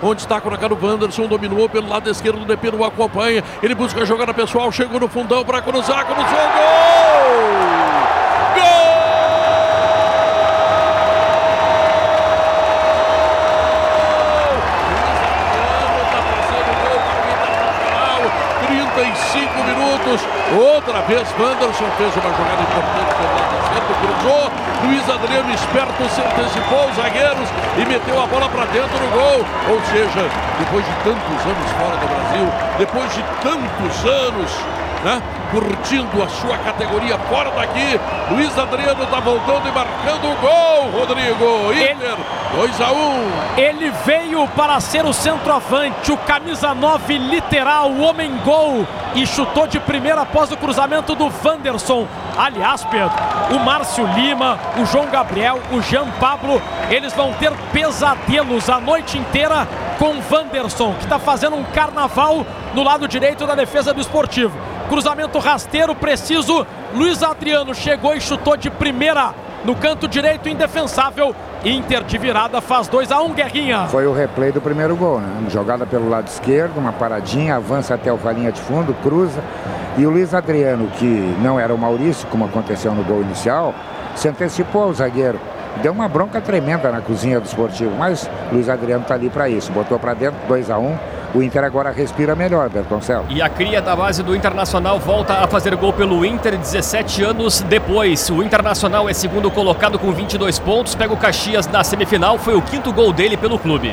Onde está colocado o Wanderson, dominou pelo lado esquerdo, o DP não acompanha. Ele busca a jogada pessoal, chegou no fundão para cruzar, cruzou, gol! Gol! 35 minutos. Outra vez, Wanderson fez uma jogada importante pelo lado esquerdo, cruzou. Luiz Adriano esperto se antecipou os zagueiros e meteu a bola para dentro do gol. Ou seja, depois de tantos anos fora do Brasil, depois de tantos anos né? curtindo a sua categoria fora daqui. Luiz Adriano está voltando e marcando o gol, Rodrigo. Inter, 2 a 1 um. Ele veio para ser o centroavante, o camisa 9 literal, o homem gol e chutou de primeira após o cruzamento do Wanderson. Aliás, Pedro, o Márcio Lima, o João Gabriel, o Jean Pablo, eles vão ter pesadelos a noite inteira com o Wanderson, que está fazendo um carnaval no lado direito da defesa do esportivo. Cruzamento rasteiro, preciso. Luiz Adriano chegou e chutou de primeira no canto direito, indefensável. Inter de virada faz 2 a 1 um, Guerrinha. Foi o replay do primeiro gol, né? Jogada pelo lado esquerdo, uma paradinha, avança até o linha de fundo, cruza. E o Luiz Adriano, que não era o Maurício, como aconteceu no gol inicial, se antecipou ao zagueiro. Deu uma bronca tremenda na cozinha do esportivo, mas Luiz Adriano está ali para isso. Botou para dentro, 2 a 1 um, o Inter agora respira melhor, Bertoncelo. E a cria da base do Internacional volta a fazer gol pelo Inter 17 anos depois. O Internacional é segundo colocado com 22 pontos, pega o Caxias na semifinal, foi o quinto gol dele pelo clube.